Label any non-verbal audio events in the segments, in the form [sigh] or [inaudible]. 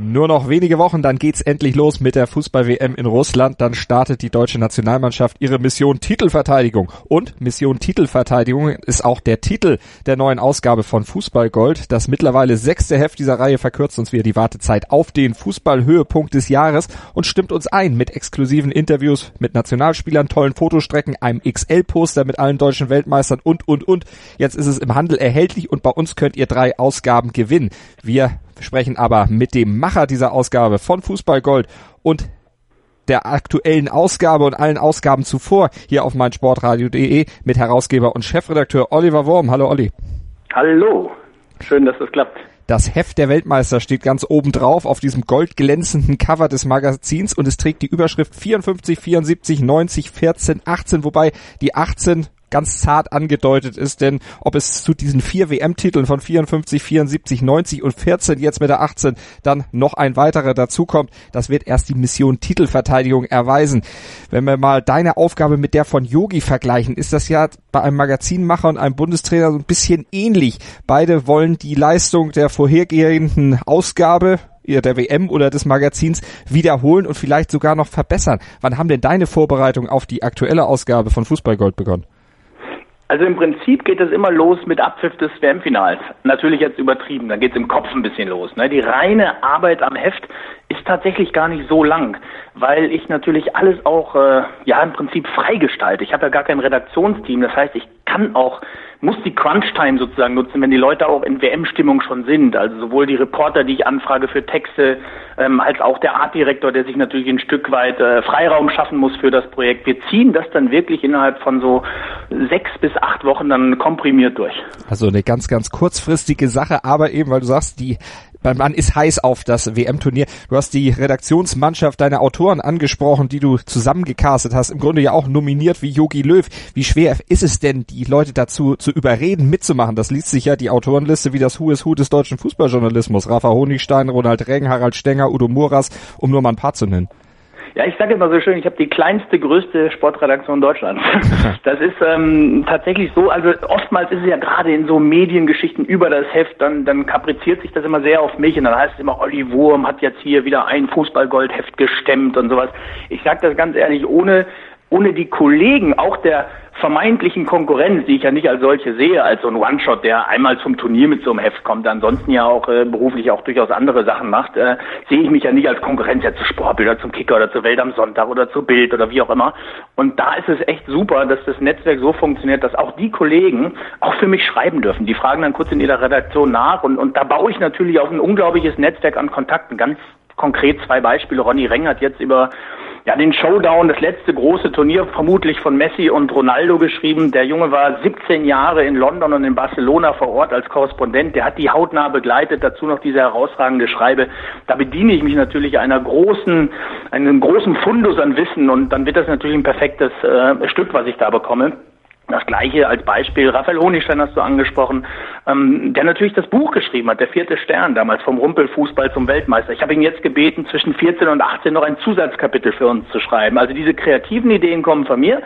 Nur noch wenige Wochen, dann geht's endlich los mit der Fußball-WM in Russland. Dann startet die deutsche Nationalmannschaft ihre Mission Titelverteidigung. Und Mission Titelverteidigung ist auch der Titel der neuen Ausgabe von Fußballgold. Das mittlerweile sechste Heft dieser Reihe verkürzt uns wieder die Wartezeit auf den Fußballhöhepunkt des Jahres und stimmt uns ein mit exklusiven Interviews mit Nationalspielern, tollen Fotostrecken, einem XL-Poster mit allen deutschen Weltmeistern und, und, und. Jetzt ist es im Handel erhältlich und bei uns könnt ihr drei Ausgaben gewinnen. Wir wir sprechen aber mit dem Macher dieser Ausgabe von Fußball Gold und der aktuellen Ausgabe und allen Ausgaben zuvor hier auf meinsportradio.de mit Herausgeber und Chefredakteur Oliver Wurm. Hallo Olli. Hallo. Schön, dass das klappt. Das Heft der Weltmeister steht ganz oben drauf auf diesem goldglänzenden Cover des Magazins und es trägt die Überschrift 54, 74, 90, 14, 18, wobei die 18 ganz zart angedeutet ist, denn ob es zu diesen vier WM-Titeln von 54, 74, 90 und 14 jetzt mit der 18 dann noch ein weiterer dazukommt, das wird erst die Mission Titelverteidigung erweisen. Wenn wir mal deine Aufgabe mit der von Yogi vergleichen, ist das ja bei einem Magazinmacher und einem Bundestrainer so ein bisschen ähnlich. Beide wollen die Leistung der vorhergehenden Ausgabe der WM oder des Magazins wiederholen und vielleicht sogar noch verbessern. Wann haben denn deine Vorbereitungen auf die aktuelle Ausgabe von Fußballgold begonnen? Also im Prinzip geht es immer los mit Abpfiff des WM-Finals. Natürlich jetzt übertrieben, dann geht es im Kopf ein bisschen los. Ne? Die reine Arbeit am Heft ist tatsächlich gar nicht so lang, weil ich natürlich alles auch äh, ja im Prinzip freigestalte. Ich habe ja gar kein Redaktionsteam, das heißt, ich kann auch muss die Crunch-Time sozusagen nutzen, wenn die Leute auch in WM-Stimmung schon sind. Also sowohl die Reporter, die ich anfrage für Texte, ähm, als auch der Artdirektor, der sich natürlich ein Stück weit äh, Freiraum schaffen muss für das Projekt. Wir ziehen das dann wirklich innerhalb von so sechs bis acht Wochen dann komprimiert durch. Also eine ganz, ganz kurzfristige Sache, aber eben, weil du sagst, die Mann ist heiß auf das WM-Turnier. Du hast die Redaktionsmannschaft deiner Autoren angesprochen, die du zusammengecastet hast. Im Grunde ja auch nominiert wie Yogi Löw. Wie schwer ist es denn, die Leute dazu zu überreden, mitzumachen? Das liest sich ja die Autorenliste wie das Who is Who des deutschen Fußballjournalismus. Rafa Honigstein, Ronald Reng, Harald Stenger, Udo Muras, um nur mal ein paar zu nennen. Ja, ich sage immer so schön, ich habe die kleinste, größte Sportredaktion Deutschlands. [laughs] Das ist ähm, tatsächlich so, also oftmals ist es ja gerade in so Mediengeschichten über das Heft, dann, dann kapriziert sich das immer sehr auf mich und dann heißt es immer, Olli Wurm hat jetzt hier wieder ein Fußballgoldheft gestemmt und sowas. Ich sage das ganz ehrlich, ohne ohne die Kollegen, auch der vermeintlichen Konkurrenz, die ich ja nicht als solche sehe, als so ein One-Shot, der einmal zum Turnier mit so einem Heft kommt, ansonsten ja auch äh, beruflich auch durchaus andere Sachen macht, äh, sehe ich mich ja nicht als Konkurrenz ja zu Sportbilder, zum Kicker oder zur Welt am Sonntag oder zu Bild oder wie auch immer. Und da ist es echt super, dass das Netzwerk so funktioniert, dass auch die Kollegen auch für mich schreiben dürfen. Die fragen dann kurz in ihrer Redaktion nach und, und da baue ich natürlich auf ein unglaubliches Netzwerk an Kontakten. Ganz konkret zwei Beispiele. Ronny Reng hat jetzt über ja, den Showdown, das letzte große Turnier vermutlich von Messi und Ronaldo geschrieben. Der Junge war 17 Jahre in London und in Barcelona vor Ort als Korrespondent. Der hat die hautnah begleitet, dazu noch diese herausragende Schreibe. Da bediene ich mich natürlich einer großen, einem großen Fundus an Wissen und dann wird das natürlich ein perfektes äh, Stück, was ich da bekomme. Das gleiche als Beispiel, Raphael Honigstein hast du angesprochen, ähm, der natürlich das Buch geschrieben hat, der vierte Stern, damals vom Rumpelfußball zum Weltmeister. Ich habe ihn jetzt gebeten, zwischen 14 und 18 noch ein Zusatzkapitel für uns zu schreiben. Also diese kreativen Ideen kommen von mir,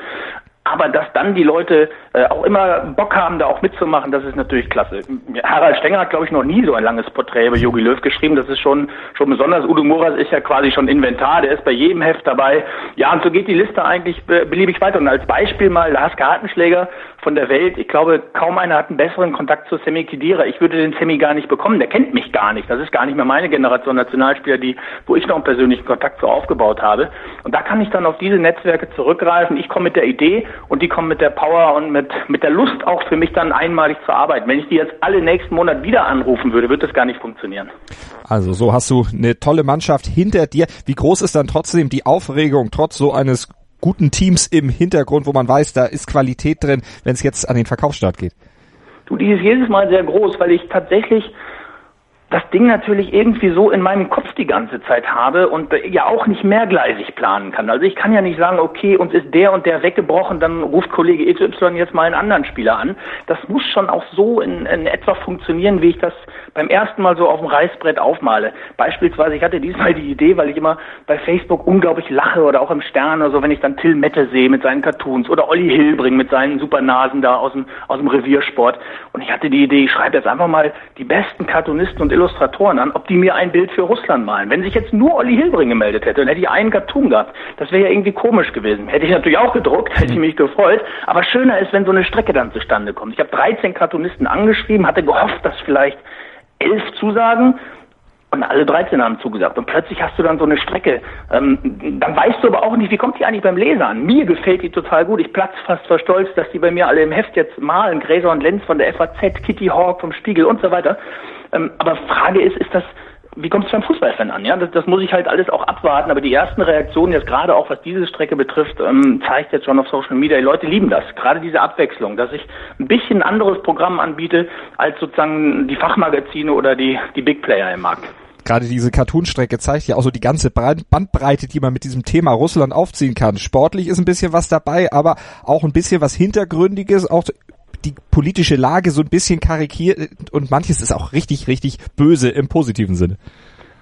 aber dass dann die Leute äh, auch immer Bock haben, da auch mitzumachen, das ist natürlich klasse. Harald Stenger hat, glaube ich, noch nie so ein langes Porträt über Jogi Löw geschrieben. Das ist schon, schon besonders. Udo Moras ist ja quasi schon Inventar, der ist bei jedem Heft dabei. Ja, und so geht die Liste eigentlich beliebig weiter. Und als Beispiel mal Lars Gartenschläger von der Welt. Ich glaube, kaum einer hat einen besseren Kontakt zu Sammy Kidira. Ich würde den Sammy gar nicht bekommen. Der kennt mich gar nicht. Das ist gar nicht mehr meine Generation Nationalspieler, die, wo ich noch einen persönlichen Kontakt zu aufgebaut habe. Und da kann ich dann auf diese Netzwerke zurückgreifen. Ich komme mit der Idee und die kommen mit der Power und mit, mit der Lust auch für mich dann einmalig zu arbeiten. Wenn ich die jetzt alle nächsten Monat wieder anrufen würde, würde das gar nicht funktionieren. Also so hast du eine tolle Mannschaft hinter dir. Wie groß ist dann trotzdem die Aufregung, trotz so eines guten Teams im Hintergrund, wo man weiß, da ist Qualität drin, wenn es jetzt an den Verkaufsstart geht? Du, die ist jedes Mal sehr groß, weil ich tatsächlich das Ding natürlich irgendwie so in meinem Kopf die ganze Zeit habe und ja auch nicht mehrgleisig planen kann. Also ich kann ja nicht sagen, okay, uns ist der und der weggebrochen, dann ruft Kollege XY jetzt mal einen anderen Spieler an. Das muss schon auch so in, in etwa funktionieren, wie ich das beim ersten Mal so auf dem Reißbrett aufmale. Beispielsweise, ich hatte diesmal die Idee, weil ich immer bei Facebook unglaublich lache oder auch im Stern oder so, wenn ich dann Till Mette sehe mit seinen Cartoons oder Olli Hilbring mit seinen Supernasen da aus dem, aus dem Reviersport. Und ich hatte die Idee, ich schreibe jetzt einfach mal die besten Cartoonisten und Illustratoren an, ob die mir ein Bild für Russland malen. Wenn sich jetzt nur Olli Hilbring gemeldet hätte, dann hätte ich einen Cartoon gehabt. Das wäre ja irgendwie komisch gewesen. Hätte ich natürlich auch gedruckt, hätte ich [laughs] mich gefreut. Aber schöner ist, wenn so eine Strecke dann zustande kommt. Ich habe 13 Cartoonisten angeschrieben, hatte gehofft, dass vielleicht elf zusagen und alle 13 haben zugesagt. Und plötzlich hast du dann so eine Strecke. Ähm, dann weißt du aber auch nicht, wie kommt die eigentlich beim Leser an? Mir gefällt die total gut. Ich platz fast vor Stolz, dass die bei mir alle im Heft jetzt malen. Gräser und Lenz von der FAZ, Kitty Hawk vom Spiegel und so weiter. Ähm, aber Frage ist, ist das, wie kommt es beim Fußballfan an? Ja, das, das muss ich halt alles auch abwarten. Aber die ersten Reaktionen jetzt gerade auch, was diese Strecke betrifft, ähm, zeigt jetzt schon auf Social Media. Die Leute lieben das. Gerade diese Abwechslung, dass ich ein bisschen anderes Programm anbiete als sozusagen die Fachmagazine oder die, die Big Player im Markt gerade diese Cartoon-Strecke zeigt ja auch so die ganze Bandbreite, die man mit diesem Thema Russland aufziehen kann. Sportlich ist ein bisschen was dabei, aber auch ein bisschen was Hintergründiges, auch die politische Lage so ein bisschen karikiert und manches ist auch richtig, richtig böse im positiven Sinne.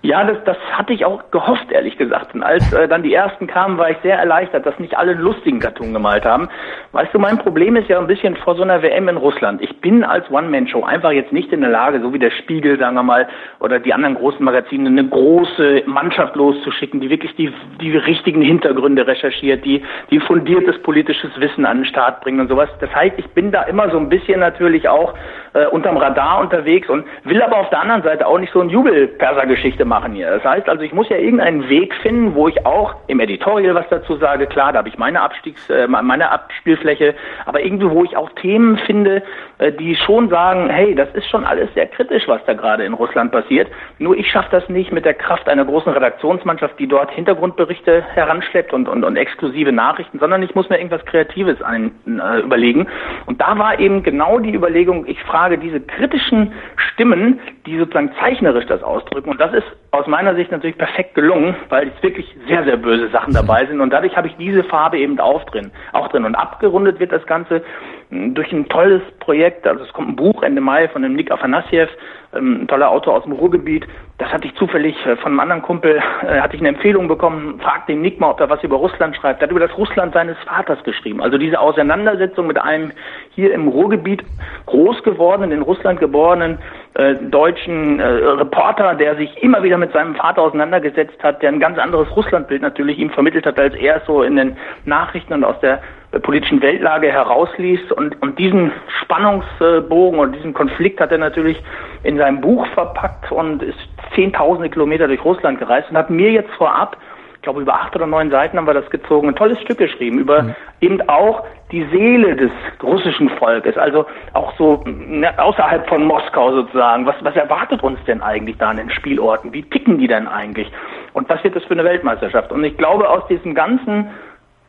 Ja, das, das hatte ich auch gehofft, ehrlich gesagt. Und als äh, dann die ersten kamen, war ich sehr erleichtert, dass nicht alle lustigen Cartoon gemalt haben. Weißt du, mein Problem ist ja ein bisschen vor so einer WM in Russland. Ich bin als One-Man-Show einfach jetzt nicht in der Lage, so wie der Spiegel, sagen wir mal, oder die anderen großen Magazine, eine große Mannschaft loszuschicken, die wirklich die, die richtigen Hintergründe recherchiert, die, die fundiertes politisches Wissen an den Start bringen und sowas. Das heißt, ich bin da immer so ein bisschen natürlich auch äh, unterm Radar unterwegs und will aber auf der anderen Seite auch nicht so ein Jubelperser-Geschichte machen hier. Das heißt also, ich muss ja irgendeinen Weg finden, wo ich auch im Editorial was dazu sage. Klar, da habe ich meine Abstiegs, äh, meine Abspielfläche, aber irgendwie, wo ich auch Themen finde, die schon sagen, hey, das ist schon alles sehr kritisch, was da gerade in Russland passiert. Nur ich schaffe das nicht mit der Kraft einer großen Redaktionsmannschaft, die dort Hintergrundberichte heranschleppt und, und, und exklusive Nachrichten, sondern ich muss mir irgendwas Kreatives ein, äh, überlegen. Und da war eben genau die Überlegung, ich frage diese kritischen Stimmen, die sozusagen zeichnerisch das ausdrücken. Und das ist aus meiner Sicht natürlich perfekt gelungen, weil es wirklich sehr, sehr böse Sachen dabei sind. Und dadurch habe ich diese Farbe eben auch drin. Auch drin. Und abgerundet wird das Ganze durch ein tolles Projekt. Also es kommt ein Buch Ende Mai von dem Nick Afanasiev, ein toller Autor aus dem Ruhrgebiet. Das hatte ich zufällig äh, von einem anderen Kumpel, äh, hatte ich eine Empfehlung bekommen, fragt den Nick mal, ob er was über Russland schreibt. Er hat über das Russland seines Vaters geschrieben. Also diese Auseinandersetzung mit einem hier im Ruhrgebiet groß gewordenen, in Russland geborenen äh, deutschen äh, Reporter, der sich immer wieder mit seinem Vater auseinandergesetzt hat, der ein ganz anderes Russlandbild natürlich ihm vermittelt hat, als er es so in den Nachrichten und aus der politischen Weltlage herausliest. Und, und diesen Spannungsbogen und diesen Konflikt hat er natürlich in seinem Buch verpackt und ist zehntausende Kilometer durch Russland gereist und hat mir jetzt vorab ich glaube, über acht oder neun Seiten haben wir das gezogen, ein tolles Stück geschrieben über mhm. eben auch die Seele des russischen Volkes, also auch so ne, außerhalb von Moskau sozusagen. Was, was erwartet uns denn eigentlich da an den Spielorten? Wie ticken die denn eigentlich? Und was wird das für eine Weltmeisterschaft? Und ich glaube, aus diesem ganzen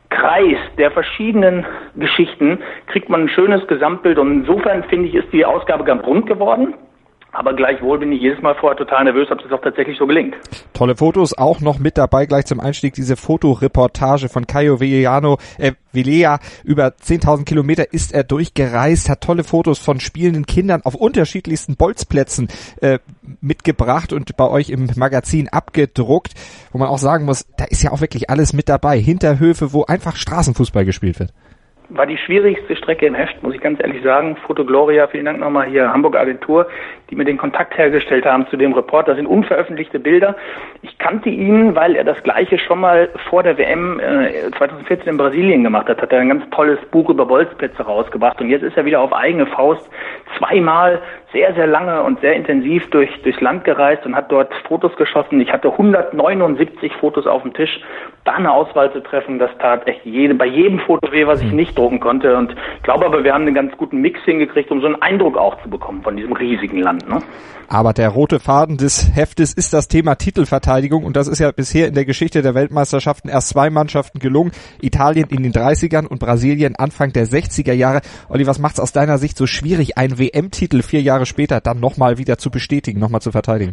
Kreis der verschiedenen Geschichten kriegt man ein schönes Gesamtbild und insofern finde ich, ist die Ausgabe ganz rund geworden. Aber gleichwohl bin ich jedes Mal vorher total nervös, ob es auch tatsächlich so gelingt. Tolle Fotos, auch noch mit dabei, gleich zum Einstieg diese Fotoreportage von Caio Villano, äh, Villea. Über 10.000 Kilometer ist er durchgereist, hat tolle Fotos von spielenden Kindern auf unterschiedlichsten Bolzplätzen äh, mitgebracht und bei euch im Magazin abgedruckt, wo man auch sagen muss, da ist ja auch wirklich alles mit dabei. Hinterhöfe, wo einfach Straßenfußball gespielt wird war die schwierigste Strecke im Heft, muss ich ganz ehrlich sagen. Foto Gloria, vielen Dank nochmal hier, Hamburg Agentur, die mir den Kontakt hergestellt haben zu dem Report. Das sind unveröffentlichte Bilder. Ich kannte ihn, weil er das Gleiche schon mal vor der WM äh, 2014 in Brasilien gemacht hat. Hat er ein ganz tolles Buch über Bolzplätze rausgebracht. Und jetzt ist er wieder auf eigene Faust zweimal sehr, sehr lange und sehr intensiv durch, durchs Land gereist und hat dort Fotos geschossen. Ich hatte 179 Fotos auf dem Tisch. Da eine Auswahl zu treffen, das tat echt jede, bei jedem Foto weh, was ich hm. nicht drucken konnte. Und ich glaube aber, wir haben einen ganz guten Mix hingekriegt, um so einen Eindruck auch zu bekommen von diesem riesigen Land. Ne? Aber der rote Faden des Heftes ist das Thema Titelverteidigung und das ist ja bisher in der Geschichte der Weltmeisterschaften erst zwei Mannschaften gelungen. Italien in den 30ern und Brasilien Anfang der 60er Jahre. Olli, was macht es aus deiner Sicht so schwierig, einen WM-Titel vier Jahre später dann nochmal wieder zu bestätigen, nochmal zu verteidigen?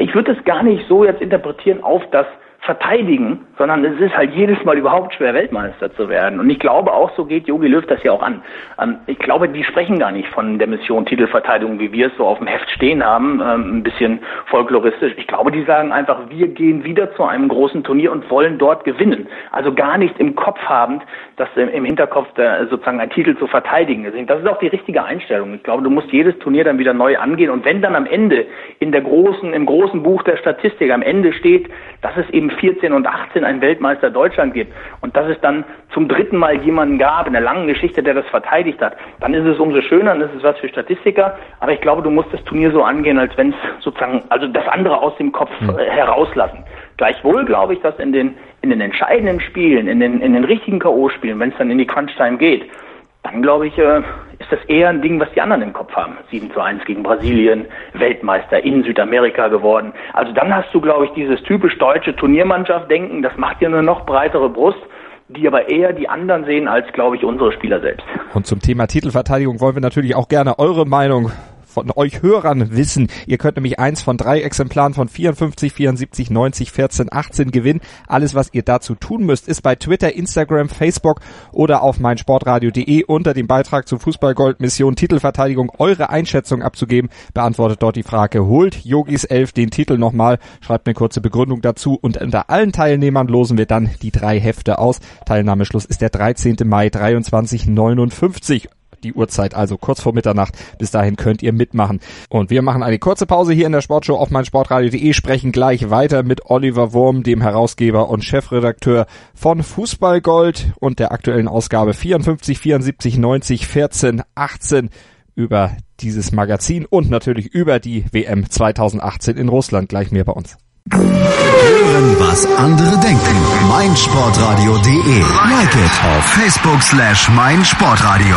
Ich würde es gar nicht so jetzt interpretieren auf das verteidigen, sondern es ist halt jedes Mal überhaupt schwer, Weltmeister zu werden. Und ich glaube auch, so geht Jogi Löw das ja auch an. Ähm, ich glaube, die sprechen gar nicht von der Mission Titelverteidigung, wie wir es so auf dem Heft stehen haben, ähm, ein bisschen folkloristisch. Ich glaube, die sagen einfach, wir gehen wieder zu einem großen Turnier und wollen dort gewinnen. Also gar nicht im Kopf habend, dass im Hinterkopf sozusagen ein Titel zu verteidigen ist. Das ist auch die richtige Einstellung. Ich glaube, du musst jedes Turnier dann wieder neu angehen. Und wenn dann am Ende in der großen, im großen Buch der Statistik am Ende steht, dass es eben 14 und 18 einen Weltmeister Deutschland gibt und dass es dann zum dritten Mal jemanden gab in der langen Geschichte, der das verteidigt hat, dann ist es umso schöner und das ist was für Statistiker. Aber ich glaube, du musst das Turnier so angehen, als wenn es sozusagen, also das andere aus dem Kopf hm. äh, herauslassen. Gleichwohl glaube ich, dass in den, in den entscheidenden Spielen, in den, in den richtigen K.O.-Spielen, wenn es dann in die Crunch-Time geht, dann glaube ich, äh, ist das eher ein Ding, was die anderen im Kopf haben. 7 zu 1 gegen Brasilien, Weltmeister in Südamerika geworden. Also dann hast du, glaube ich, dieses typisch deutsche Turniermannschaft-Denken, das macht dir eine noch breitere Brust die aber eher die anderen sehen als, glaube ich, unsere Spieler selbst. Und zum Thema Titelverteidigung wollen wir natürlich auch gerne eure Meinung von euch Hörern wissen. Ihr könnt nämlich eins von drei Exemplaren von 54, 74, 90, 14, 18 gewinnen. Alles, was ihr dazu tun müsst, ist bei Twitter, Instagram, Facebook oder auf meinsportradio.de unter dem Beitrag zu Fußballgold Mission Titelverteidigung eure Einschätzung abzugeben. Beantwortet dort die Frage, holt Yogis 11 den Titel nochmal, schreibt eine kurze Begründung dazu und unter allen Teilnehmern losen wir dann die drei Hefte aus. Teilnahmeschluss ist der 13. Mai 2359 die Uhrzeit, also kurz vor Mitternacht. Bis dahin könnt ihr mitmachen. Und wir machen eine kurze Pause hier in der Sportshow auf meinsportradio.de, sprechen gleich weiter mit Oliver Wurm, dem Herausgeber und Chefredakteur von Fußballgold und der aktuellen Ausgabe 54, 74, 90, 14, 18 über dieses Magazin und natürlich über die WM 2018 in Russland. Gleich mehr bei uns. Hören, was andere denken. meinsportradio.de. Like it auf Facebook slash meinsportradio.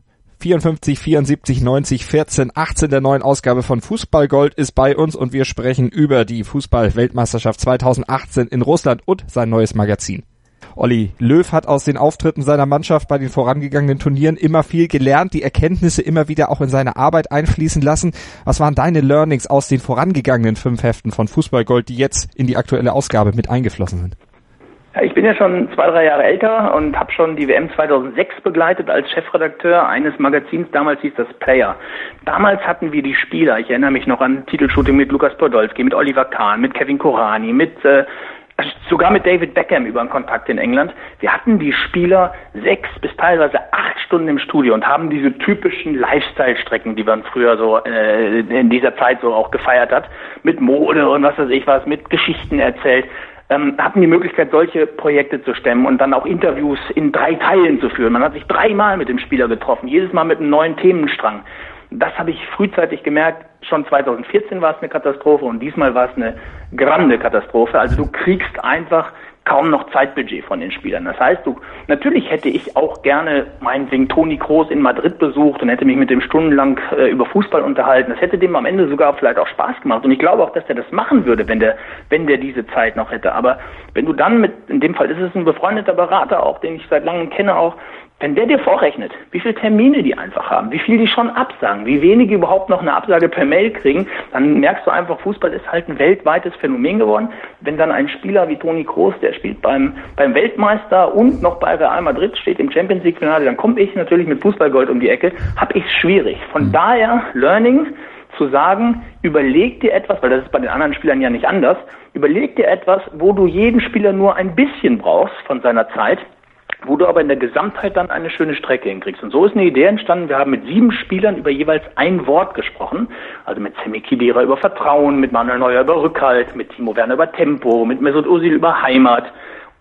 54 74 90 14 18 der neuen Ausgabe von Fußballgold ist bei uns und wir sprechen über die Fußball-Weltmeisterschaft 2018 in Russland und sein neues Magazin. Olli Löw hat aus den Auftritten seiner Mannschaft bei den vorangegangenen Turnieren immer viel gelernt, die Erkenntnisse immer wieder auch in seine Arbeit einfließen lassen. Was waren deine Learnings aus den vorangegangenen fünf Heften von Fußballgold, die jetzt in die aktuelle Ausgabe mit eingeflossen sind? Ich bin ja schon zwei, drei Jahre älter und habe schon die WM 2006 begleitet als Chefredakteur eines Magazins. Damals hieß das Player. Damals hatten wir die Spieler. Ich erinnere mich noch an Titelshooting mit Lukas Podolski, mit Oliver Kahn, mit Kevin Korani, mit äh, sogar mit David Beckham über einen Kontakt in England. Wir hatten die Spieler sechs bis teilweise acht Stunden im Studio und haben diese typischen Lifestyle-Strecken, die man früher so äh, in dieser Zeit so auch gefeiert hat, mit Mode und was weiß ich was, mit Geschichten erzählt ähm, hatten die Möglichkeit, solche Projekte zu stemmen und dann auch Interviews in drei Teilen zu führen. Man hat sich dreimal mit dem Spieler getroffen, jedes Mal mit einem neuen Themenstrang. Das habe ich frühzeitig gemerkt. Schon 2014 war es eine Katastrophe und diesmal war es eine grande Katastrophe. Also du kriegst einfach kaum noch Zeitbudget von den Spielern. Das heißt, du, natürlich hätte ich auch gerne meinetwegen Toni Kroos in Madrid besucht und hätte mich mit dem stundenlang äh, über Fußball unterhalten. Das hätte dem am Ende sogar vielleicht auch Spaß gemacht. Und ich glaube auch, dass der das machen würde, wenn der, wenn der diese Zeit noch hätte. Aber wenn du dann mit, in dem Fall ist es ein befreundeter Berater auch, den ich seit langem kenne auch, wenn der dir vorrechnet, wie viele Termine die einfach haben, wie viel die schon absagen, wie wenige überhaupt noch eine Absage per Mail kriegen, dann merkst du einfach, Fußball ist halt ein weltweites Phänomen geworden. Wenn dann ein Spieler wie Toni Kroos, der spielt beim, beim Weltmeister und noch bei Real Madrid steht im Champions League Finale, dann komme ich natürlich mit Fußballgold um die Ecke, habe ich schwierig. Von mhm. daher Learning zu sagen, überleg dir etwas, weil das ist bei den anderen Spielern ja nicht anders, überleg dir etwas, wo du jeden Spieler nur ein bisschen brauchst von seiner Zeit wo du aber in der Gesamtheit dann eine schöne Strecke hinkriegst. Und so ist eine Idee entstanden. Wir haben mit sieben Spielern über jeweils ein Wort gesprochen. Also mit Sammy Kidira über Vertrauen, mit Manuel Neuer über Rückhalt, mit Timo Werner über Tempo, mit Mesut Özil über Heimat.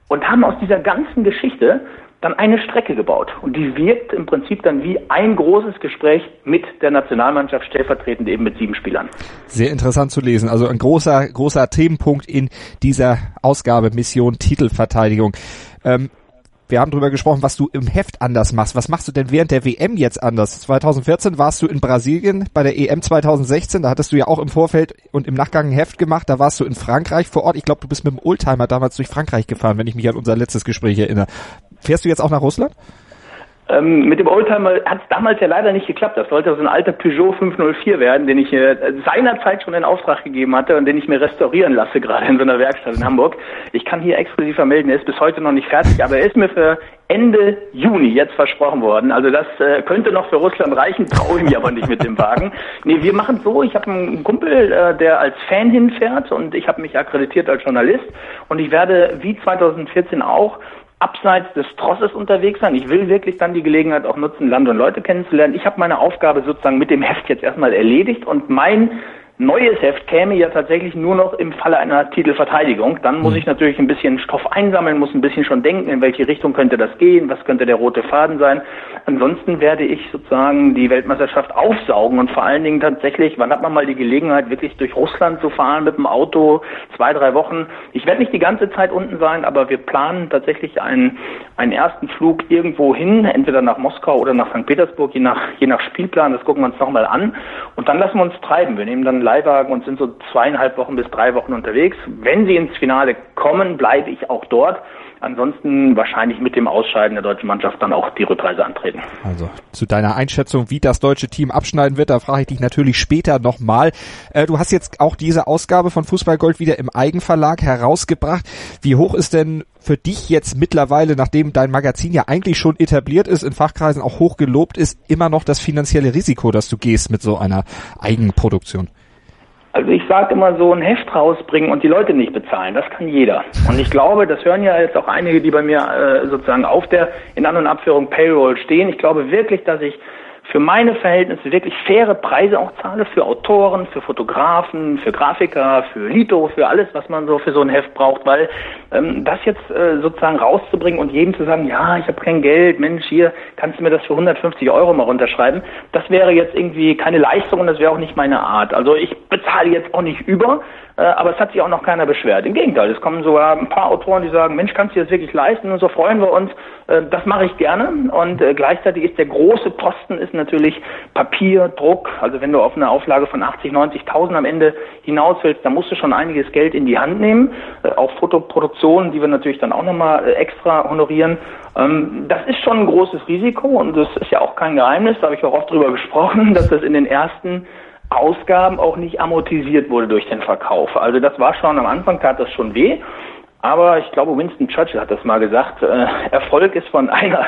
Und haben aus dieser ganzen Geschichte dann eine Strecke gebaut. Und die wirkt im Prinzip dann wie ein großes Gespräch mit der Nationalmannschaft, stellvertretend eben mit sieben Spielern. Sehr interessant zu lesen. Also ein großer, großer Themenpunkt in dieser Ausgabe Mission Titelverteidigung. Ähm, wir haben darüber gesprochen, was du im Heft anders machst. Was machst du denn während der WM jetzt anders? 2014 warst du in Brasilien bei der EM 2016. Da hattest du ja auch im Vorfeld und im Nachgang ein Heft gemacht. Da warst du in Frankreich vor Ort. Ich glaube, du bist mit dem Oldtimer damals durch Frankreich gefahren, wenn ich mich an unser letztes Gespräch erinnere. Fährst du jetzt auch nach Russland? Ähm, mit dem Oldtimer hat es damals ja leider nicht geklappt. Das sollte so ein alter Peugeot 504 werden, den ich äh, seinerzeit schon in Auftrag gegeben hatte und den ich mir restaurieren lasse, gerade in so einer Werkstatt in Hamburg. Ich kann hier exklusiv vermelden, er ist bis heute noch nicht fertig, aber er ist mir für Ende Juni jetzt versprochen worden. Also das äh, könnte noch für Russland reichen, traue ich mir aber nicht mit dem Wagen. Nee, wir machen so, ich habe einen Kumpel, äh, der als Fan hinfährt und ich habe mich akkreditiert als Journalist und ich werde wie 2014 auch abseits des Trosses unterwegs sein. Ich will wirklich dann die Gelegenheit auch nutzen, Land und Leute kennenzulernen. Ich habe meine Aufgabe sozusagen mit dem Heft jetzt erstmal erledigt und mein neues Heft käme ja tatsächlich nur noch im Falle einer Titelverteidigung. Dann muss hm. ich natürlich ein bisschen Stoff einsammeln, muss ein bisschen schon denken, in welche Richtung könnte das gehen, was könnte der rote Faden sein. Ansonsten werde ich sozusagen die Weltmeisterschaft aufsaugen und vor allen Dingen tatsächlich, wann hat man mal die Gelegenheit, wirklich durch Russland zu fahren mit dem Auto, zwei, drei Wochen. Ich werde nicht die ganze Zeit unten sein, aber wir planen tatsächlich einen, einen ersten Flug irgendwo hin, entweder nach Moskau oder nach St. Petersburg, je nach, je nach Spielplan. Das gucken wir uns nochmal an. Und dann lassen wir uns treiben. Wir nehmen dann Leihwagen und sind so zweieinhalb Wochen bis drei Wochen unterwegs. Wenn sie ins Finale kommen, bleibe ich auch dort. Ansonsten wahrscheinlich mit dem Ausscheiden der deutschen Mannschaft dann auch die Rückreise antreten. Also zu deiner Einschätzung, wie das deutsche Team abschneiden wird, da frage ich dich natürlich später nochmal. Äh, du hast jetzt auch diese Ausgabe von Fußballgold wieder im Eigenverlag herausgebracht. Wie hoch ist denn für dich jetzt mittlerweile, nachdem dein Magazin ja eigentlich schon etabliert ist, in Fachkreisen auch hoch gelobt ist, immer noch das finanzielle Risiko, dass du gehst mit so einer Eigenproduktion? Also ich sage immer so ein Heft rausbringen und die Leute nicht bezahlen, das kann jeder. Und ich glaube, das hören ja jetzt auch einige, die bei mir äh, sozusagen auf der in An- und Abführung Payroll stehen. Ich glaube wirklich, dass ich für meine Verhältnisse wirklich faire Preise auch zahle für Autoren, für Fotografen, für Grafiker, für Lito, für alles, was man so für so ein Heft braucht, weil ähm, das jetzt äh, sozusagen rauszubringen und jedem zu sagen, ja, ich habe kein Geld, Mensch, hier kannst du mir das für 150 Euro mal runterschreiben, das wäre jetzt irgendwie keine Leistung und das wäre auch nicht meine Art. Also ich bezahle jetzt auch nicht über, aber es hat sich auch noch keiner beschwert. Im Gegenteil, es kommen sogar ein paar Autoren, die sagen, Mensch, kannst du das wirklich leisten? Und so freuen wir uns. Äh, das mache ich gerne. Und äh, gleichzeitig ist der große Posten ist natürlich Papier, Druck. Also wenn du auf eine Auflage von 80, 90.000 am Ende hinaus willst, dann musst du schon einiges Geld in die Hand nehmen. Auch Fotoproduktionen, die wir natürlich dann auch nochmal extra honorieren. Ähm, das ist schon ein großes Risiko und das ist ja auch kein Geheimnis, da habe ich auch oft drüber gesprochen, [laughs] dass das in den ersten Ausgaben auch nicht amortisiert wurde durch den Verkauf. Also das war schon am Anfang, tat das schon weh. Aber ich glaube, Winston Churchill hat das mal gesagt. Äh, Erfolg ist von einer,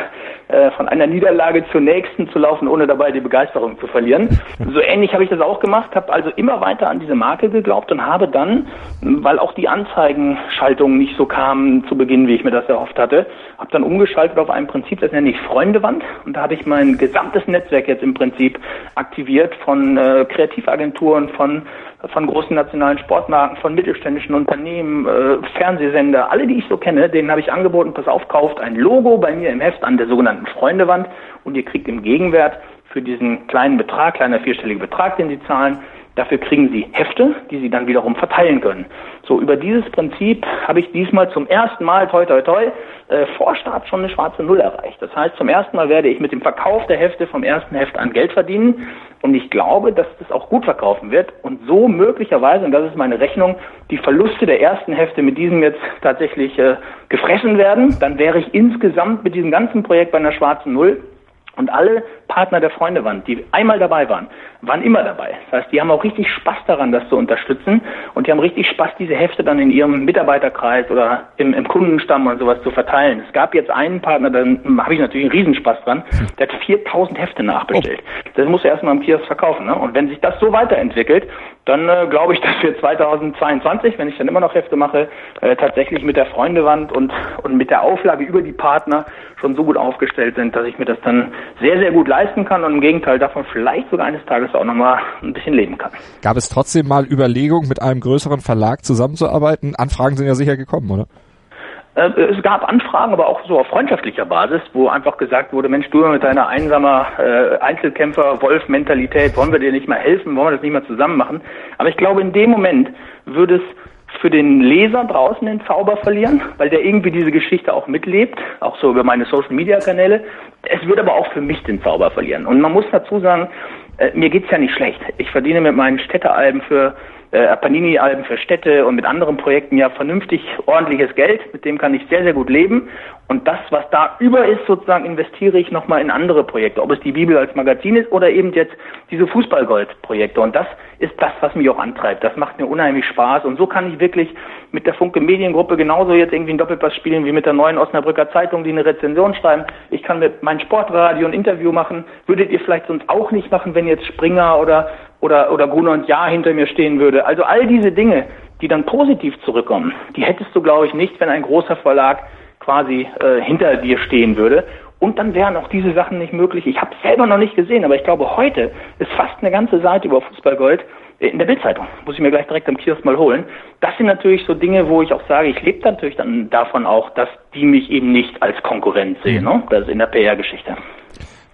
äh, von einer Niederlage zur nächsten zu laufen, ohne dabei die Begeisterung zu verlieren. So ähnlich habe ich das auch gemacht, habe also immer weiter an diese Marke geglaubt und habe dann, weil auch die Anzeigenschaltungen nicht so kamen zu Beginn, wie ich mir das erhofft hatte, habe dann umgeschaltet auf ein Prinzip, das nenne ich Freundewand. Und da habe ich mein gesamtes Netzwerk jetzt im Prinzip aktiviert von äh, Kreativagenturen, von von großen nationalen Sportmarken, von mittelständischen Unternehmen, äh, Fernsehsender, alle, die ich so kenne, denen habe ich angeboten, pass auf, kauft ein Logo bei mir im Heft an der sogenannten Freundewand und ihr kriegt im Gegenwert für diesen kleinen Betrag, kleiner vierstelliger Betrag, den sie zahlen, Dafür kriegen sie Hefte, die sie dann wiederum verteilen können. So, über dieses Prinzip habe ich diesmal zum ersten Mal, toi, toi, toi, äh, vor Start schon eine schwarze Null erreicht. Das heißt, zum ersten Mal werde ich mit dem Verkauf der Hefte vom ersten Heft an Geld verdienen. Und ich glaube, dass das auch gut verkaufen wird. Und so möglicherweise, und das ist meine Rechnung, die Verluste der ersten Hefte mit diesem jetzt tatsächlich äh, gefressen werden. Dann wäre ich insgesamt mit diesem ganzen Projekt bei einer schwarzen Null und alle Partner der Freundewand, die einmal dabei waren, waren immer dabei. Das heißt, die haben auch richtig Spaß daran, das zu unterstützen. Und die haben richtig Spaß, diese Hefte dann in ihrem Mitarbeiterkreis oder im, im Kundenstamm und sowas zu verteilen. Es gab jetzt einen Partner, da habe ich natürlich einen Riesenspaß dran, [laughs] der hat 4000 Hefte nachbestellt. Oh. Das muss er erstmal im Kiosk verkaufen. Ne? Und wenn sich das so weiterentwickelt, dann äh, glaube ich, [laughs] dass wir 2022, wenn ich dann immer noch Hefte mache, äh, tatsächlich mit der Freundewand und, und mit der Auflage über die Partner schon so gut aufgestellt sind, dass ich mir das dann sehr, sehr gut leisten kann und im Gegenteil davon vielleicht sogar eines Tages auch nochmal ein bisschen leben kann. Gab es trotzdem mal Überlegungen, mit einem größeren Verlag zusammenzuarbeiten? Anfragen sind ja sicher gekommen, oder? Äh, es gab Anfragen, aber auch so auf freundschaftlicher Basis, wo einfach gesagt wurde, Mensch, du mit deiner einsamer äh, Einzelkämpfer-Wolf-Mentalität, wollen wir dir nicht mal helfen, wollen wir das nicht mal zusammen machen? Aber ich glaube, in dem Moment würde es für den Leser draußen den Zauber verlieren, weil der irgendwie diese Geschichte auch mitlebt, auch so über meine Social-Media-Kanäle. Es wird aber auch für mich den Zauber verlieren. Und man muss dazu sagen, äh, mir geht's ja nicht schlecht. Ich verdiene mit meinen Städtealben für äh, Panini-Alben für Städte und mit anderen Projekten ja vernünftig ordentliches Geld. Mit dem kann ich sehr, sehr gut leben. Und das, was da über ist, sozusagen investiere ich nochmal in andere Projekte. Ob es die Bibel als Magazin ist oder eben jetzt diese Fußballgold-Projekte. Und das ist das, was mich auch antreibt. Das macht mir unheimlich Spaß. Und so kann ich wirklich mit der Funke Mediengruppe genauso jetzt irgendwie einen Doppelpass spielen wie mit der neuen Osnabrücker Zeitung, die eine Rezension schreiben. Ich kann mit meinem Sportradio ein Interview machen. Würdet ihr vielleicht sonst auch nicht machen, wenn jetzt Springer oder oder, oder Gruner und Ja hinter mir stehen würde. Also all diese Dinge, die dann positiv zurückkommen, die hättest du, glaube ich, nicht, wenn ein großer Verlag quasi äh, hinter dir stehen würde. Und dann wären auch diese Sachen nicht möglich. Ich habe es selber noch nicht gesehen, aber ich glaube, heute ist fast eine ganze Seite über Fußballgold in der Bildzeitung. Muss ich mir gleich direkt am Kiosk mal holen. Das sind natürlich so Dinge, wo ich auch sage, ich lebe natürlich dann davon auch, dass die mich eben nicht als Konkurrent sehen. Ne? Das ist in der PR-Geschichte.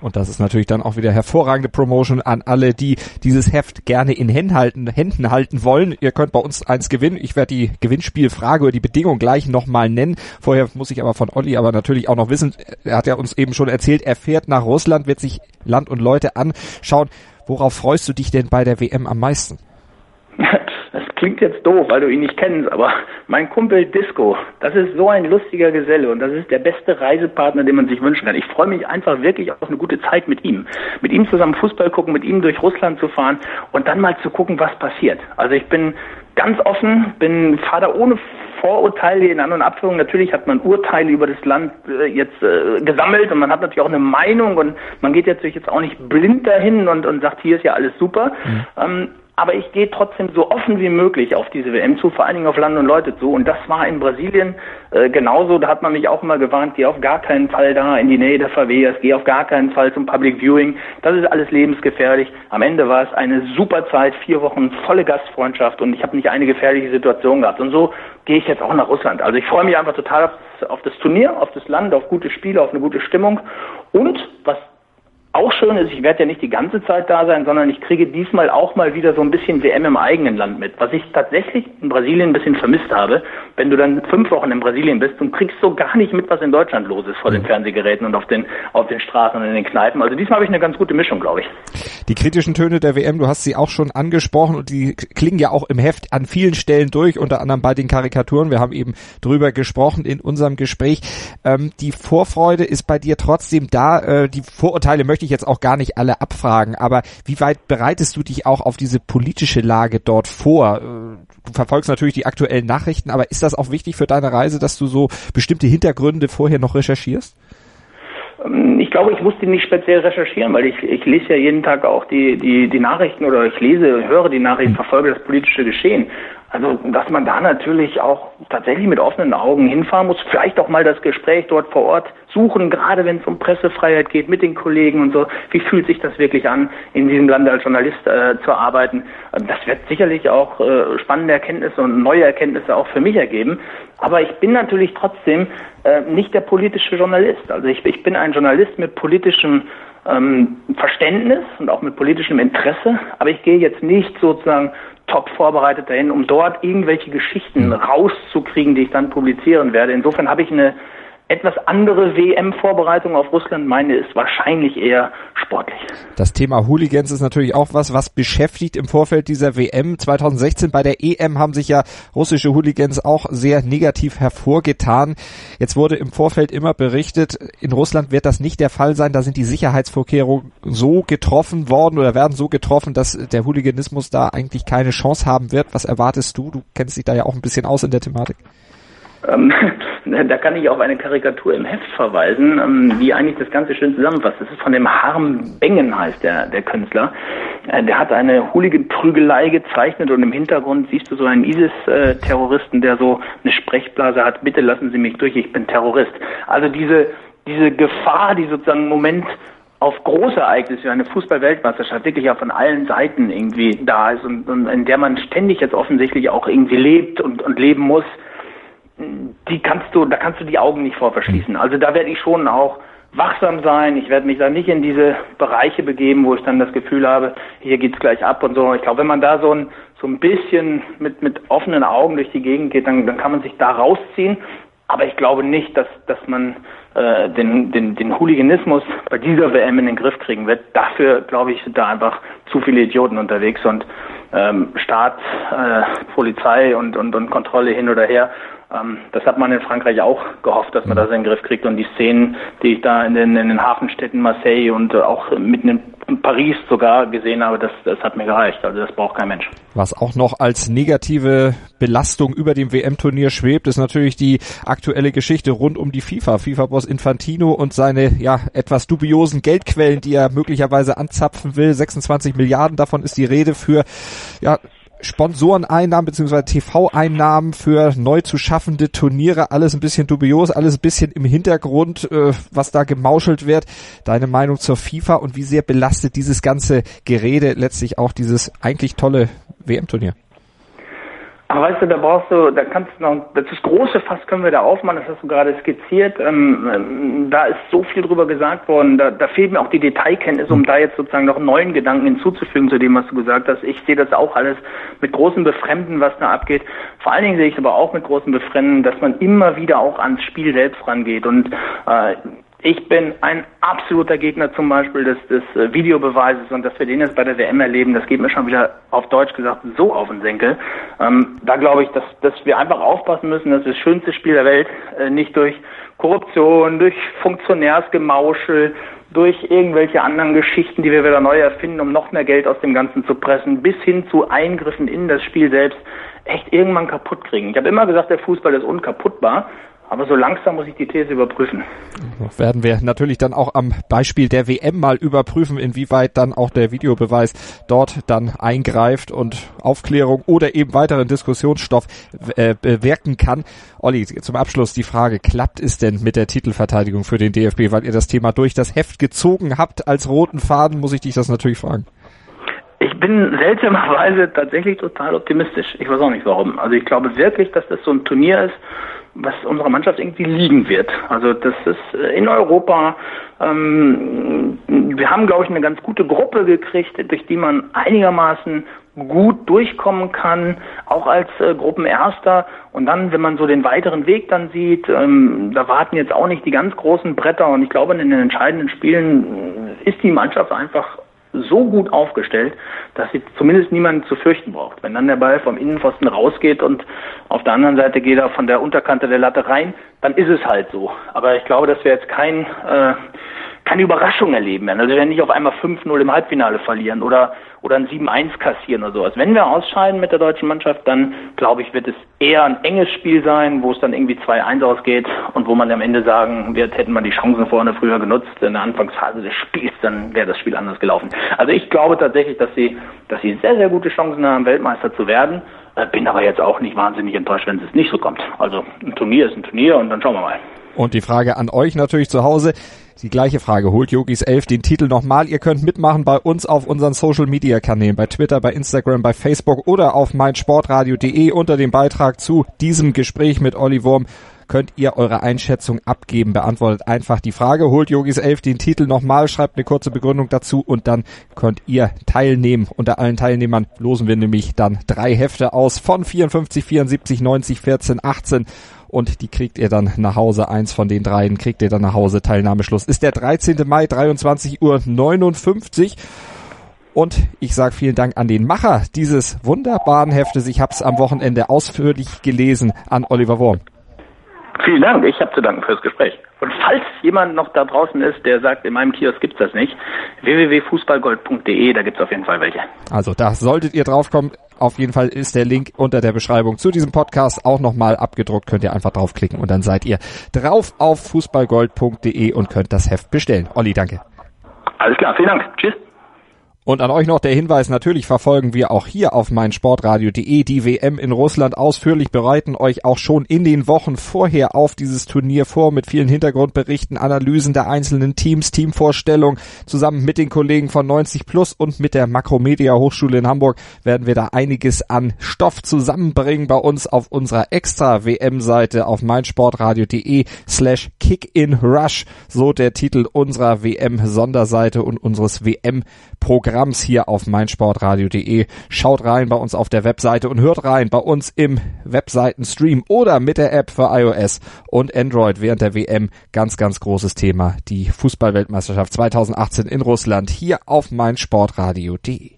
Und das ist natürlich dann auch wieder hervorragende Promotion an alle, die dieses Heft gerne in Händen halten, Händen halten wollen. Ihr könnt bei uns eins gewinnen. Ich werde die Gewinnspielfrage oder die Bedingung gleich nochmal nennen. Vorher muss ich aber von Olli aber natürlich auch noch wissen, er hat ja uns eben schon erzählt, er fährt nach Russland, wird sich Land und Leute anschauen. Worauf freust du dich denn bei der WM am meisten? [laughs] Klingt jetzt doof, weil du ihn nicht kennst, aber [laughs] mein Kumpel Disco, das ist so ein lustiger Geselle und das ist der beste Reisepartner, den man sich wünschen kann. Ich freue mich einfach wirklich auf eine gute Zeit mit ihm. Mit ihm zusammen Fußball gucken, mit ihm durch Russland zu fahren und dann mal zu gucken, was passiert. Also ich bin ganz offen, bin Vater ohne Vorurteile in An- und Abführungen. Natürlich hat man Urteile über das Land äh, jetzt äh, gesammelt und man hat natürlich auch eine Meinung und man geht jetzt, jetzt auch nicht blind dahin und, und sagt, hier ist ja alles super. Mhm. Ähm, aber ich gehe trotzdem so offen wie möglich auf diese WM zu, vor allen Dingen auf Land und Leute zu. Und das war in Brasilien äh, genauso. Da hat man mich auch immer gewarnt, geh auf gar keinen Fall da in die Nähe der Favelas, geh auf gar keinen Fall zum Public Viewing. Das ist alles lebensgefährlich. Am Ende war es eine super Zeit, vier Wochen volle Gastfreundschaft und ich habe nicht eine gefährliche Situation gehabt. Und so gehe ich jetzt auch nach Russland. Also ich freue mich einfach total auf, auf das Turnier, auf das Land, auf gute Spiele, auf eine gute Stimmung. Und was auch schön ist, ich werde ja nicht die ganze Zeit da sein, sondern ich kriege diesmal auch mal wieder so ein bisschen WM im eigenen Land mit, was ich tatsächlich in Brasilien ein bisschen vermisst habe. Wenn du dann fünf Wochen in Brasilien bist und kriegst so gar nicht mit, was in Deutschland los ist vor den mhm. Fernsehgeräten und auf den, auf den Straßen und in den Kneipen. Also diesmal habe ich eine ganz gute Mischung, glaube ich. Die kritischen Töne der WM, du hast sie auch schon angesprochen und die klingen ja auch im Heft an vielen Stellen durch, unter anderem bei den Karikaturen. Wir haben eben drüber gesprochen in unserem Gespräch. Ähm, die Vorfreude ist bei dir trotzdem da. Äh, die Vorurteile möchte ich jetzt auch gar nicht alle abfragen, aber wie weit bereitest du dich auch auf diese politische Lage dort vor? Äh, du verfolgst natürlich die aktuellen Nachrichten, aber ist das auch wichtig für deine Reise, dass du so bestimmte Hintergründe vorher noch recherchierst? Ähm, ich glaube, ich musste nicht speziell recherchieren, weil ich, ich lese ja jeden Tag auch die, die, die Nachrichten oder ich lese, höre die Nachrichten, verfolge das politische Geschehen. Also, dass man da natürlich auch tatsächlich mit offenen Augen hinfahren muss, vielleicht auch mal das Gespräch dort vor Ort suchen, gerade wenn es um Pressefreiheit geht mit den Kollegen und so. Wie fühlt sich das wirklich an, in diesem Land als Journalist äh, zu arbeiten? Ähm, das wird sicherlich auch äh, spannende Erkenntnisse und neue Erkenntnisse auch für mich ergeben. Aber ich bin natürlich trotzdem äh, nicht der politische Journalist. Also ich, ich bin ein Journalist mit politischem ähm, Verständnis und auch mit politischem Interesse, aber ich gehe jetzt nicht sozusagen top vorbereitet dahin, um dort irgendwelche Geschichten rauszukriegen, die ich dann publizieren werde. Insofern habe ich eine etwas andere WM-Vorbereitung auf Russland. Meine ist wahrscheinlich eher sportlich. Das Thema Hooligans ist natürlich auch was, was beschäftigt im Vorfeld dieser WM 2016. Bei der EM haben sich ja russische Hooligans auch sehr negativ hervorgetan. Jetzt wurde im Vorfeld immer berichtet, in Russland wird das nicht der Fall sein. Da sind die Sicherheitsvorkehrungen so getroffen worden oder werden so getroffen, dass der Hooliganismus da eigentlich keine Chance haben wird. Was erwartest du? Du kennst dich da ja auch ein bisschen aus in der Thematik. Ähm, [laughs] da kann ich auf eine Karikatur im Heft verweisen, ähm, die eigentlich das Ganze schön zusammenfasst. Das ist von dem Harm Bengen heißt der, der Künstler. Äh, der hat eine Hooligan-Prügelei gezeichnet und im Hintergrund siehst du so einen ISIS-Terroristen, der so eine Sprechblase hat, bitte lassen Sie mich durch, ich bin Terrorist. Also diese, diese Gefahr, die sozusagen im Moment auf große Ereignisse wie eine Fußball-Weltmeisterschaft wirklich ja von allen Seiten irgendwie da ist und, und in der man ständig jetzt offensichtlich auch irgendwie lebt und, und leben muss, die kannst du, da kannst du die Augen nicht vor verschließen. Also da werde ich schon auch wachsam sein. Ich werde mich da nicht in diese Bereiche begeben, wo ich dann das Gefühl habe, hier geht's gleich ab und so. Ich glaube, wenn man da so ein so ein bisschen mit mit offenen Augen durch die Gegend geht, dann dann kann man sich da rausziehen. Aber ich glaube nicht, dass dass man äh, den, den, den Hooliganismus bei dieser WM in den Griff kriegen wird. Dafür, glaube ich, sind da einfach zu viele Idioten unterwegs und ähm, Staat, äh, Polizei und, und, und Kontrolle hin oder her. Ähm, das hat man in Frankreich auch gehofft, dass man mhm. das in den Griff kriegt. Und die Szenen, die ich da in den, in den Hafenstädten Marseille und auch mitten in Paris sogar gesehen habe, das, das hat mir gereicht. Also das braucht kein Mensch. Was auch noch als negative Belastung über dem WM-Turnier schwebt, ist natürlich die aktuelle Geschichte rund um die FIFA. FIFA-Boss Infantino und seine ja etwas dubiosen Geldquellen, die er möglicherweise anzapfen will. 26 Milliarden davon ist die Rede für ja Sponsoreneinnahmen bzw. TV-Einnahmen für neu zu schaffende Turniere, alles ein bisschen dubios, alles ein bisschen im Hintergrund, äh, was da gemauschelt wird. Deine Meinung zur FIFA und wie sehr belastet dieses ganze Gerede letztlich auch dieses eigentlich tolle WM-Turnier? Aber weißt du, da brauchst du, da kannst du noch, das große Fass können wir da aufmachen, das hast du gerade skizziert. Ähm, ähm, da ist so viel drüber gesagt worden, da, da fehlt mir auch die Detailkenntnis, um da jetzt sozusagen noch neuen Gedanken hinzuzufügen zu dem, was du gesagt hast. Ich sehe das auch alles mit großem Befremden, was da abgeht. Vor allen Dingen sehe ich aber auch mit großem Befremden, dass man immer wieder auch ans Spiel selbst rangeht und äh, ich bin ein absoluter Gegner zum Beispiel des, des äh, Videobeweises und dass wir den jetzt bei der WM erleben, das geht mir schon wieder auf Deutsch gesagt so auf den Senkel. Ähm, da glaube ich, dass, dass wir einfach aufpassen müssen, dass das schönste Spiel der Welt äh, nicht durch Korruption, durch Funktionärsgemauschel, durch irgendwelche anderen Geschichten, die wir wieder neu erfinden, um noch mehr Geld aus dem Ganzen zu pressen, bis hin zu Eingriffen in das Spiel selbst, echt irgendwann kaputt kriegen. Ich habe immer gesagt, der Fußball ist unkaputtbar. Aber so langsam muss ich die These überprüfen. Werden wir natürlich dann auch am Beispiel der WM mal überprüfen, inwieweit dann auch der Videobeweis dort dann eingreift und Aufklärung oder eben weiteren Diskussionsstoff äh, bewirken kann. Olli, zum Abschluss die Frage, klappt es denn mit der Titelverteidigung für den DFB, weil ihr das Thema durch das Heft gezogen habt als roten Faden, muss ich dich das natürlich fragen. Ich bin seltsamerweise tatsächlich total optimistisch. Ich weiß auch nicht warum. Also ich glaube wirklich, dass das so ein Turnier ist, was unserer Mannschaft irgendwie liegen wird. Also das ist äh, in Europa, ähm, wir haben, glaube ich, eine ganz gute Gruppe gekriegt, durch die man einigermaßen gut durchkommen kann, auch als äh, Gruppenerster. Und dann, wenn man so den weiteren Weg dann sieht, ähm, da warten jetzt auch nicht die ganz großen Bretter. Und ich glaube, in den entscheidenden Spielen ist die Mannschaft einfach so gut aufgestellt, dass sie zumindest niemanden zu fürchten braucht. Wenn dann der Ball vom Innenpfosten rausgeht und auf der anderen Seite geht er von der Unterkante der Latte rein, dann ist es halt so. Aber ich glaube, dass wir jetzt kein äh, keine Überraschung erleben werden. Also wir werden nicht auf einmal 5-0 im Halbfinale verlieren oder, oder ein 7-1 kassieren oder sowas. Wenn wir ausscheiden mit der deutschen Mannschaft, dann glaube ich, wird es eher ein enges Spiel sein, wo es dann irgendwie 2-1 ausgeht und wo man am Ende sagen wird, hätten wir die Chancen vorne früher genutzt in der Anfangsphase des Spiels, dann wäre das Spiel anders gelaufen. Also ich glaube tatsächlich, dass sie, dass sie sehr, sehr gute Chancen haben, Weltmeister zu werden. Äh, bin aber jetzt auch nicht wahnsinnig enttäuscht, wenn es nicht so kommt. Also ein Turnier ist ein Turnier und dann schauen wir mal. Und die Frage an euch natürlich zu Hause. Die gleiche Frage. Holt Yogis 11 den Titel nochmal? Ihr könnt mitmachen bei uns auf unseren Social Media Kanälen, bei Twitter, bei Instagram, bei Facebook oder auf meinsportradio.de unter dem Beitrag zu diesem Gespräch mit Olli Wurm könnt ihr eure Einschätzung abgeben. Beantwortet einfach die Frage. Holt Yogis 11 den Titel nochmal, schreibt eine kurze Begründung dazu und dann könnt ihr teilnehmen. Unter allen Teilnehmern losen wir nämlich dann drei Hefte aus von 54, 74, 90, 14, 18 und die kriegt ihr dann nach Hause. Eins von den dreien kriegt ihr dann nach Hause. Teilnahmeschluss ist der 13. Mai, 23 Uhr 59. Und ich sage vielen Dank an den Macher dieses wunderbaren Heftes. Ich habe es am Wochenende ausführlich gelesen an Oliver Wurm. Vielen Dank, ich habe zu danken fürs Gespräch. Und falls jemand noch da draußen ist, der sagt, in meinem Kiosk gibt's das nicht, www.fußballgold.de, da gibt's auf jeden Fall welche. Also da solltet ihr draufkommen. Auf jeden Fall ist der Link unter der Beschreibung zu diesem Podcast auch nochmal abgedruckt. Könnt ihr einfach draufklicken und dann seid ihr drauf auf fußballgold.de und könnt das Heft bestellen. Olli, danke. Alles klar, vielen Dank. Tschüss. Und an euch noch der Hinweis, natürlich verfolgen wir auch hier auf meinsportradio.de die WM in Russland ausführlich, bereiten euch auch schon in den Wochen vorher auf dieses Turnier vor mit vielen Hintergrundberichten, Analysen der einzelnen Teams, Teamvorstellung. Zusammen mit den Kollegen von 90 Plus und mit der Makromedia Hochschule in Hamburg werden wir da einiges an Stoff zusammenbringen bei uns auf unserer extra WM-Seite auf meinsportradio.de slash kickinrush. So der Titel unserer WM-Sonderseite und unseres WM-Programms Programms hier auf meinsportradio.de. Schaut rein bei uns auf der Webseite und hört rein bei uns im Webseitenstream oder mit der App für iOS und Android während der WM. Ganz, ganz großes Thema. Die Fußballweltmeisterschaft 2018 in Russland hier auf meinsportradio.de.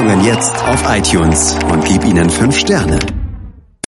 Sendungen jetzt auf iTunes und gib ihnen fünf Sterne.